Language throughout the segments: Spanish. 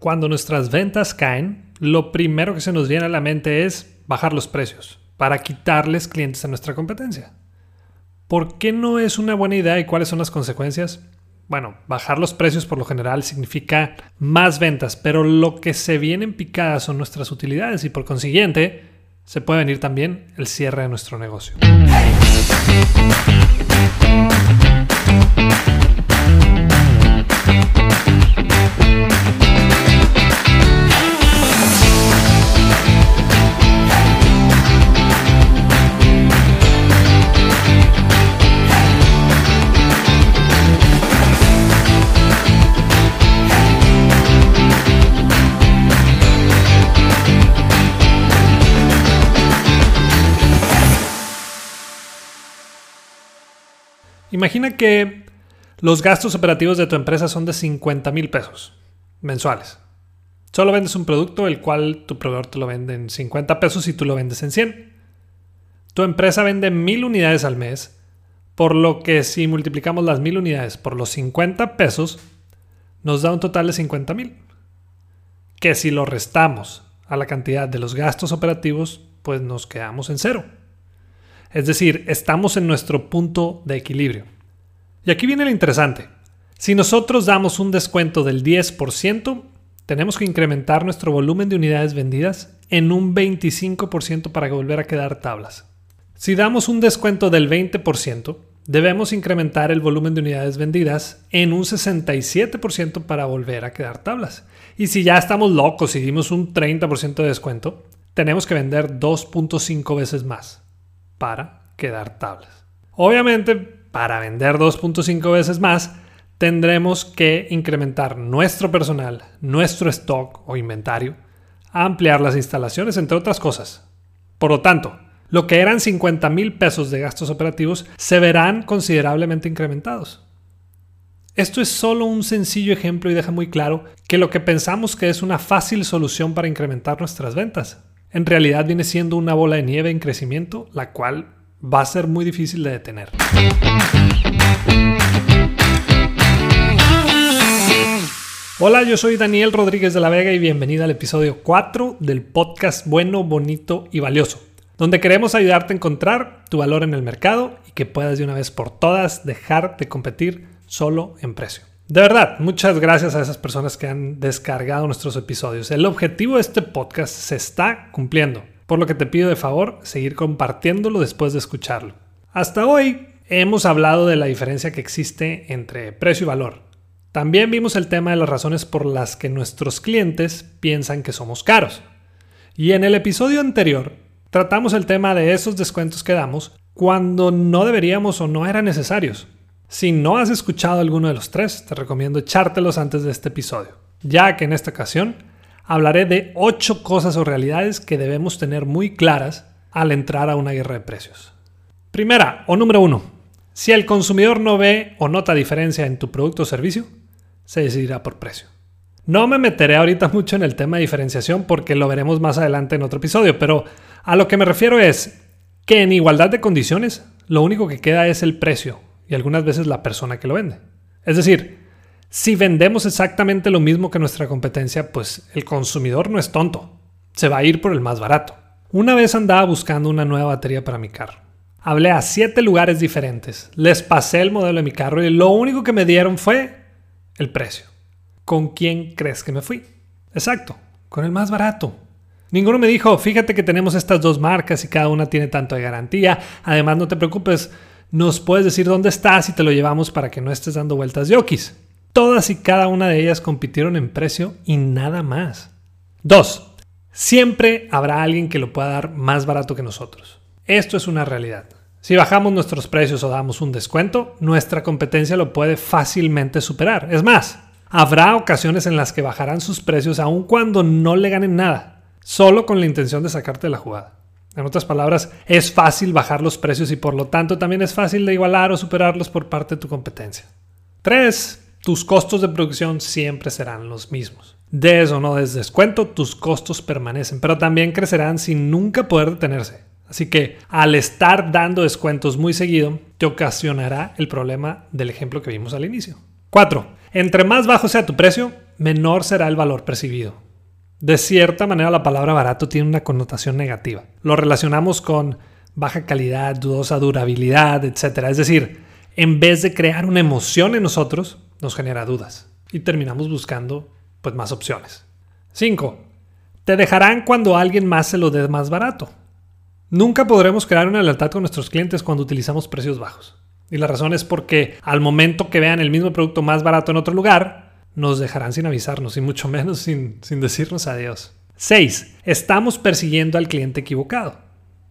Cuando nuestras ventas caen, lo primero que se nos viene a la mente es bajar los precios para quitarles clientes a nuestra competencia. ¿Por qué no es una buena idea y cuáles son las consecuencias? Bueno, bajar los precios por lo general significa más ventas, pero lo que se viene en picada son nuestras utilidades y por consiguiente se puede venir también el cierre de nuestro negocio. Imagina que los gastos operativos de tu empresa son de 50 mil pesos mensuales. Solo vendes un producto el cual tu proveedor te lo vende en 50 pesos y tú lo vendes en 100. Tu empresa vende mil unidades al mes, por lo que si multiplicamos las mil unidades por los 50 pesos, nos da un total de 50 mil. Que si lo restamos a la cantidad de los gastos operativos, pues nos quedamos en cero. Es decir, estamos en nuestro punto de equilibrio. Y aquí viene lo interesante. Si nosotros damos un descuento del 10%, tenemos que incrementar nuestro volumen de unidades vendidas en un 25% para volver a quedar tablas. Si damos un descuento del 20%, debemos incrementar el volumen de unidades vendidas en un 67% para volver a quedar tablas. Y si ya estamos locos y dimos un 30% de descuento, tenemos que vender 2.5 veces más para quedar tablas. Obviamente, para vender 2.5 veces más, tendremos que incrementar nuestro personal, nuestro stock o inventario, ampliar las instalaciones, entre otras cosas. Por lo tanto, lo que eran 50 mil pesos de gastos operativos se verán considerablemente incrementados. Esto es solo un sencillo ejemplo y deja muy claro que lo que pensamos que es una fácil solución para incrementar nuestras ventas en realidad viene siendo una bola de nieve en crecimiento, la cual va a ser muy difícil de detener. Hola, yo soy Daniel Rodríguez de la Vega y bienvenida al episodio 4 del podcast Bueno, Bonito y Valioso, donde queremos ayudarte a encontrar tu valor en el mercado y que puedas de una vez por todas dejar de competir solo en precio. De verdad, muchas gracias a esas personas que han descargado nuestros episodios. El objetivo de este podcast se está cumpliendo, por lo que te pido de favor seguir compartiéndolo después de escucharlo. Hasta hoy hemos hablado de la diferencia que existe entre precio y valor. También vimos el tema de las razones por las que nuestros clientes piensan que somos caros. Y en el episodio anterior tratamos el tema de esos descuentos que damos cuando no deberíamos o no eran necesarios. Si no has escuchado alguno de los tres, te recomiendo echártelos antes de este episodio, ya que en esta ocasión hablaré de 8 cosas o realidades que debemos tener muy claras al entrar a una guerra de precios. Primera, o número uno, si el consumidor no ve o nota diferencia en tu producto o servicio, se decidirá por precio. No me meteré ahorita mucho en el tema de diferenciación porque lo veremos más adelante en otro episodio, pero a lo que me refiero es que en igualdad de condiciones, lo único que queda es el precio y algunas veces la persona que lo vende. Es decir, si vendemos exactamente lo mismo que nuestra competencia, pues el consumidor no es tonto, se va a ir por el más barato. Una vez andaba buscando una nueva batería para mi carro. Hablé a siete lugares diferentes, les pasé el modelo de mi carro y lo único que me dieron fue el precio. ¿Con quién crees que me fui? Exacto, con el más barato. Ninguno me dijo, fíjate que tenemos estas dos marcas y cada una tiene tanto de garantía. Además, no te preocupes, nos puedes decir dónde estás y te lo llevamos para que no estés dando vueltas de okis. Todas y cada una de ellas compitieron en precio y nada más. 2. Siempre habrá alguien que lo pueda dar más barato que nosotros. Esto es una realidad. Si bajamos nuestros precios o damos un descuento, nuestra competencia lo puede fácilmente superar. Es más, habrá ocasiones en las que bajarán sus precios aun cuando no le ganen nada, solo con la intención de sacarte de la jugada. En otras palabras, es fácil bajar los precios y por lo tanto también es fácil de igualar o superarlos por parte de tu competencia. 3. Tus costos de producción siempre serán los mismos. Des o no des descuento, tus costos permanecen, pero también crecerán sin nunca poder detenerse. Así que al estar dando descuentos muy seguido, te ocasionará el problema del ejemplo que vimos al inicio. 4. Entre más bajo sea tu precio, menor será el valor percibido. De cierta manera la palabra barato tiene una connotación negativa. Lo relacionamos con baja calidad, dudosa durabilidad, etc. Es decir, en vez de crear una emoción en nosotros, nos genera dudas y terminamos buscando pues, más opciones. 5. Te dejarán cuando alguien más se lo dé más barato. Nunca podremos crear una lealtad con nuestros clientes cuando utilizamos precios bajos. Y la razón es porque al momento que vean el mismo producto más barato en otro lugar, nos dejarán sin avisarnos y mucho menos sin, sin decirnos adiós. 6. Estamos persiguiendo al cliente equivocado.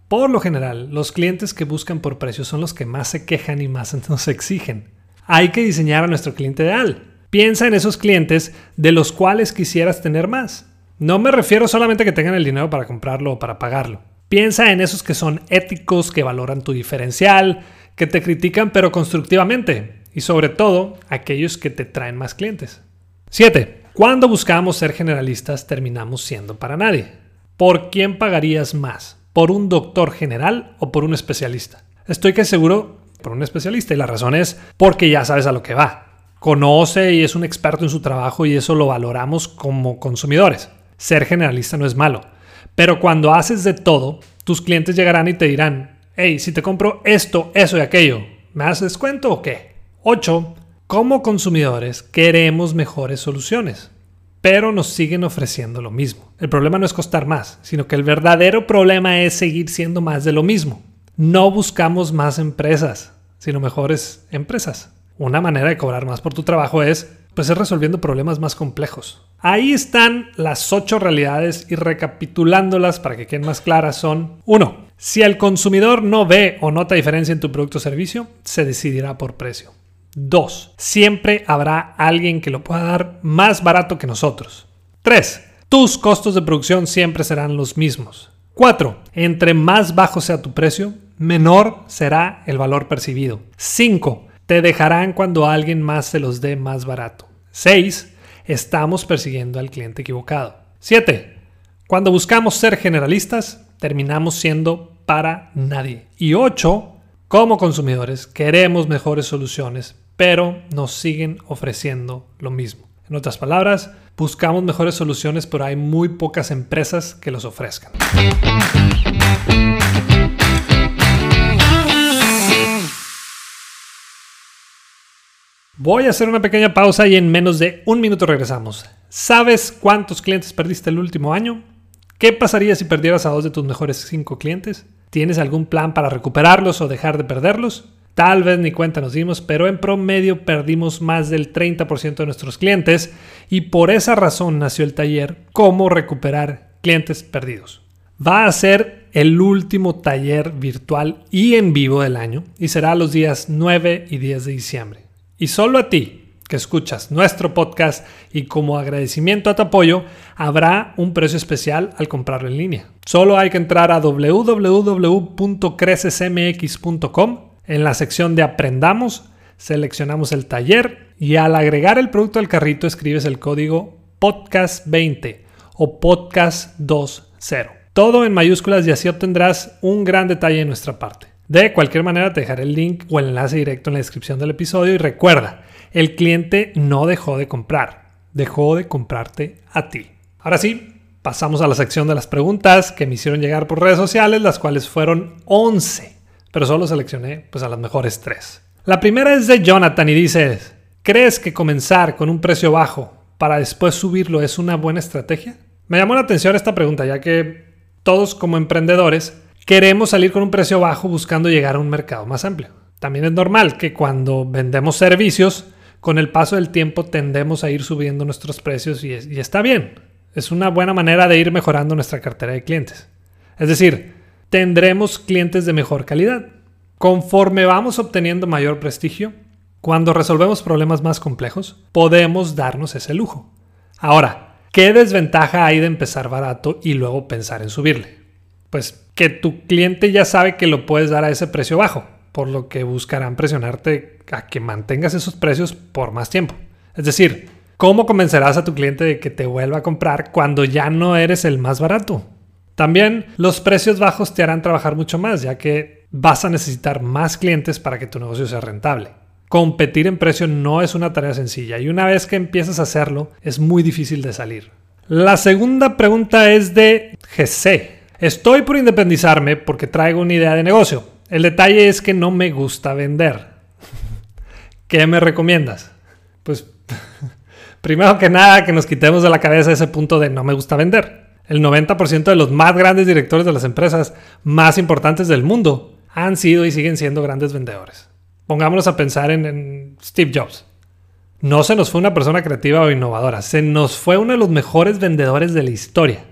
Por lo general, los clientes que buscan por precios son los que más se quejan y más nos exigen. Hay que diseñar a nuestro cliente ideal. Piensa en esos clientes de los cuales quisieras tener más. No me refiero solamente a que tengan el dinero para comprarlo o para pagarlo. Piensa en esos que son éticos, que valoran tu diferencial, que te critican pero constructivamente y sobre todo aquellos que te traen más clientes. 7. Cuando buscamos ser generalistas terminamos siendo para nadie. ¿Por quién pagarías más? ¿Por un doctor general o por un especialista? Estoy que seguro por un especialista y la razón es porque ya sabes a lo que va. Conoce y es un experto en su trabajo y eso lo valoramos como consumidores. Ser generalista no es malo, pero cuando haces de todo, tus clientes llegarán y te dirán, hey, si te compro esto, eso y aquello, ¿me haces descuento o qué? 8. Como consumidores queremos mejores soluciones pero nos siguen ofreciendo lo mismo. El problema no es costar más, sino que el verdadero problema es seguir siendo más de lo mismo. No buscamos más empresas, sino mejores empresas. Una manera de cobrar más por tu trabajo es, pues, es resolviendo problemas más complejos. Ahí están las ocho realidades y recapitulándolas para que queden más claras son 1. Si el consumidor no ve o nota diferencia en tu producto o servicio, se decidirá por precio. 2. Siempre habrá alguien que lo pueda dar más barato que nosotros. 3. Tus costos de producción siempre serán los mismos. 4. Entre más bajo sea tu precio, menor será el valor percibido. 5. Te dejarán cuando alguien más se los dé más barato. 6. Estamos persiguiendo al cliente equivocado. 7. Cuando buscamos ser generalistas, terminamos siendo para nadie. Y 8. Como consumidores queremos mejores soluciones, pero nos siguen ofreciendo lo mismo. En otras palabras, buscamos mejores soluciones, pero hay muy pocas empresas que los ofrezcan. Voy a hacer una pequeña pausa y en menos de un minuto regresamos. ¿Sabes cuántos clientes perdiste el último año? ¿Qué pasaría si perdieras a dos de tus mejores cinco clientes? ¿Tienes algún plan para recuperarlos o dejar de perderlos? Tal vez ni cuenta nos dimos, pero en promedio perdimos más del 30% de nuestros clientes y por esa razón nació el taller Cómo recuperar clientes perdidos. Va a ser el último taller virtual y en vivo del año y será los días 9 y 10 de diciembre. Y solo a ti, que escuchas nuestro podcast y como agradecimiento a tu apoyo, habrá un precio especial al comprarlo en línea. Solo hay que entrar a www.crecesmx.com. En la sección de Aprendamos, seleccionamos el taller y al agregar el producto al carrito escribes el código podcast20 o podcast20. Todo en mayúsculas y así obtendrás un gran detalle de nuestra parte. De cualquier manera te dejaré el link o el enlace directo en la descripción del episodio y recuerda, el cliente no dejó de comprar, dejó de comprarte a ti. Ahora sí, pasamos a la sección de las preguntas que me hicieron llegar por redes sociales, las cuales fueron 11, pero solo seleccioné pues a las mejores 3. La primera es de Jonathan y dice, ¿crees que comenzar con un precio bajo para después subirlo es una buena estrategia? Me llamó la atención esta pregunta, ya que todos como emprendedores queremos salir con un precio bajo buscando llegar a un mercado más amplio. También es normal que cuando vendemos servicios, con el paso del tiempo tendemos a ir subiendo nuestros precios y, está bien. Es una buena manera de ir mejorando nuestra cartera de clientes. Es decir, tendremos clientes de mejor calidad. Conforme vamos obteniendo mayor prestigio, cuando resolvemos problemas más complejos, podemos darnos ese lujo. Ahora, ¿qué desventaja hay de empezar barato y luego pensar en subirle? Pues que tu cliente ya sabe que lo puedes dar a ese precio bajo por lo que buscarán presionarte a que mantengas esos precios por más tiempo. Es decir, ¿cómo convencerás a tu cliente de que te vuelva a comprar cuando ya no eres el más barato? También los precios bajos te harán trabajar mucho más, ya que vas a necesitar más clientes para que tu negocio sea rentable. Competir en precio no es una tarea sencilla y una vez que empiezas a hacerlo es muy difícil de salir. La segunda pregunta es de GC. Estoy por independizarme porque traigo una idea de negocio. El detalle es que no me gusta vender. ¿Qué me recomiendas? Pues primero que nada que nos quitemos de la cabeza ese punto de no me gusta vender. El 90% de los más grandes directores de las empresas más importantes del mundo han sido y siguen siendo grandes vendedores. Pongámonos a pensar en, en Steve Jobs. No se nos fue una persona creativa o innovadora, se nos fue uno de los mejores vendedores de la historia.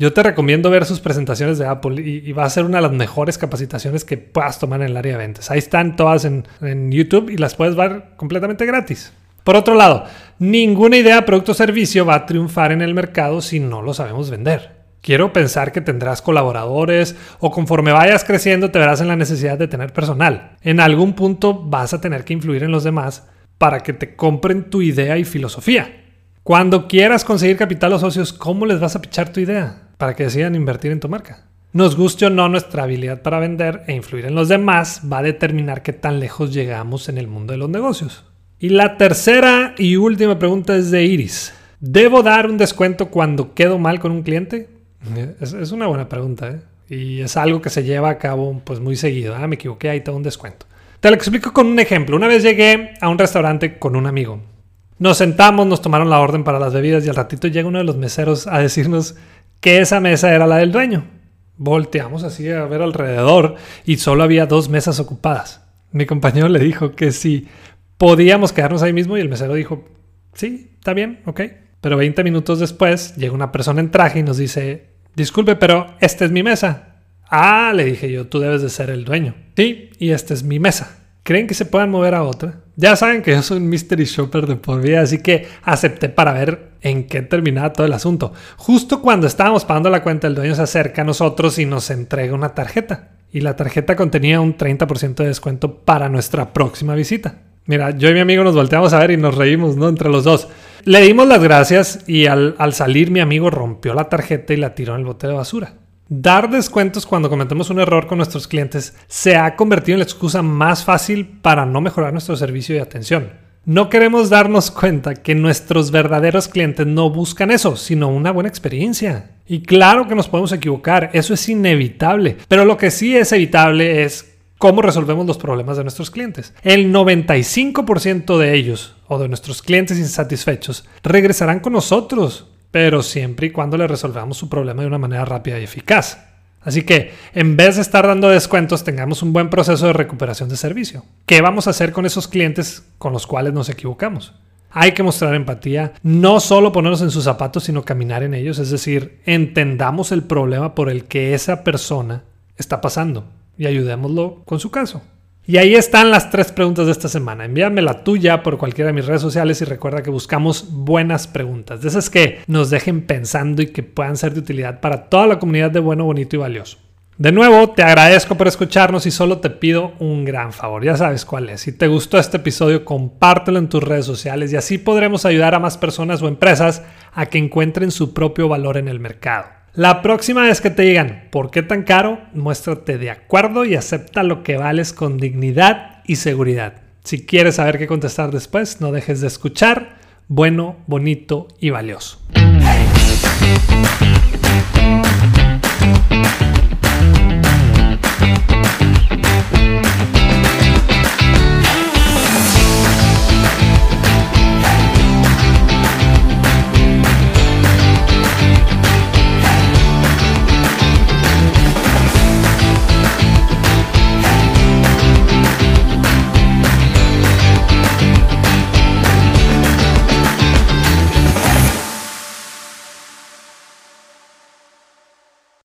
Yo te recomiendo ver sus presentaciones de Apple y, va a ser una de las mejores capacitaciones que puedas tomar en el área de ventas. Ahí están todas en, YouTube y las puedes ver completamente gratis. Por otro lado, ninguna idea, producto o servicio va a triunfar en el mercado si no lo sabemos vender. Quiero pensar que tendrás colaboradores o conforme vayas creciendo te verás en la necesidad de tener personal. En algún punto vas a tener que influir en los demás para que te compren tu idea y filosofía. Cuando quieras conseguir capital o socios, ¿cómo les vas a pichar tu idea? Para que decidan invertir en tu marca. Nos guste o no, nuestra habilidad para vender e influir en los demás va a determinar qué tan lejos llegamos en el mundo de los negocios. Y la tercera y última pregunta es de Iris. ¿Debo dar un descuento cuando quedo mal con un cliente? Es, una buena pregunta, ¿eh? Y es algo que se lleva a cabo pues muy seguido. Ah, me equivoqué, ahí tengo un descuento. Te lo explico con un ejemplo. Una vez llegué a un restaurante con un amigo. Nos sentamos, nos tomaron la orden para las bebidas y al ratito llega uno de los meseros a decirnos que esa mesa era la del dueño. Volteamos así a ver alrededor y solo había dos mesas ocupadas. Mi compañero le dijo que si podíamos quedarnos ahí mismo y el mesero dijo, sí, está bien, ok. Pero 20 minutos después llega una persona en traje y nos dice, disculpe, pero esta es mi mesa. Ah, le dije yo, tú debes de ser el dueño. Sí, y esta es mi mesa. ¿Creen que se puedan mover a otra? Ya saben que yo soy un mystery shopper de por vida, así que acepté para ver en qué terminaba todo el asunto. Justo cuando estábamos pagando la cuenta, el dueño se acerca a nosotros y nos entrega una tarjeta. Y la tarjeta contenía un 30% de descuento para nuestra próxima visita. Mira, yo y mi amigo nos volteamos a ver y nos reímos, ¿no? Entre los dos. Le dimos las gracias y al, al salir mi amigo rompió la tarjeta y la tiró en el bote de basura. Dar descuentos cuando cometemos un error con nuestros clientes se ha convertido en la excusa más fácil para no mejorar nuestro servicio y atención. No queremos darnos cuenta que nuestros verdaderos clientes no buscan eso, sino una buena experiencia. Y claro que nos podemos equivocar, eso es inevitable, pero lo que sí es evitable es cómo resolvemos los problemas de nuestros clientes. El 95% de ellos o de nuestros clientes insatisfechos regresarán con nosotros pero siempre y cuando le resolvamos su problema de una manera rápida y eficaz. Así que, en vez de estar dando descuentos, tengamos un buen proceso de recuperación de servicio. ¿Qué vamos a hacer con esos clientes con los cuales nos equivocamos? Hay que mostrar empatía, no solo ponernos en sus zapatos, sino caminar en ellos, es decir, entendamos el problema por el que esa persona está pasando y ayudémoslo con su caso. Y ahí están las tres preguntas de esta semana. Envíame la tuya por cualquiera de mis redes sociales y recuerda que buscamos buenas preguntas, de esas que nos dejen pensando y que puedan ser de utilidad para toda la comunidad de bueno, bonito y valioso. De nuevo, te agradezco por escucharnos y solo te pido un gran favor. Ya sabes cuál es. Si te gustó este episodio, compártelo en tus redes sociales y así podremos ayudar a más personas o empresas a que encuentren su propio valor en el mercado. La próxima vez que te digan por qué tan caro, muéstrate de acuerdo y acepta lo que vales con dignidad y seguridad. Si quieres saber qué contestar después, no dejes de escuchar. Bueno, bonito y valioso.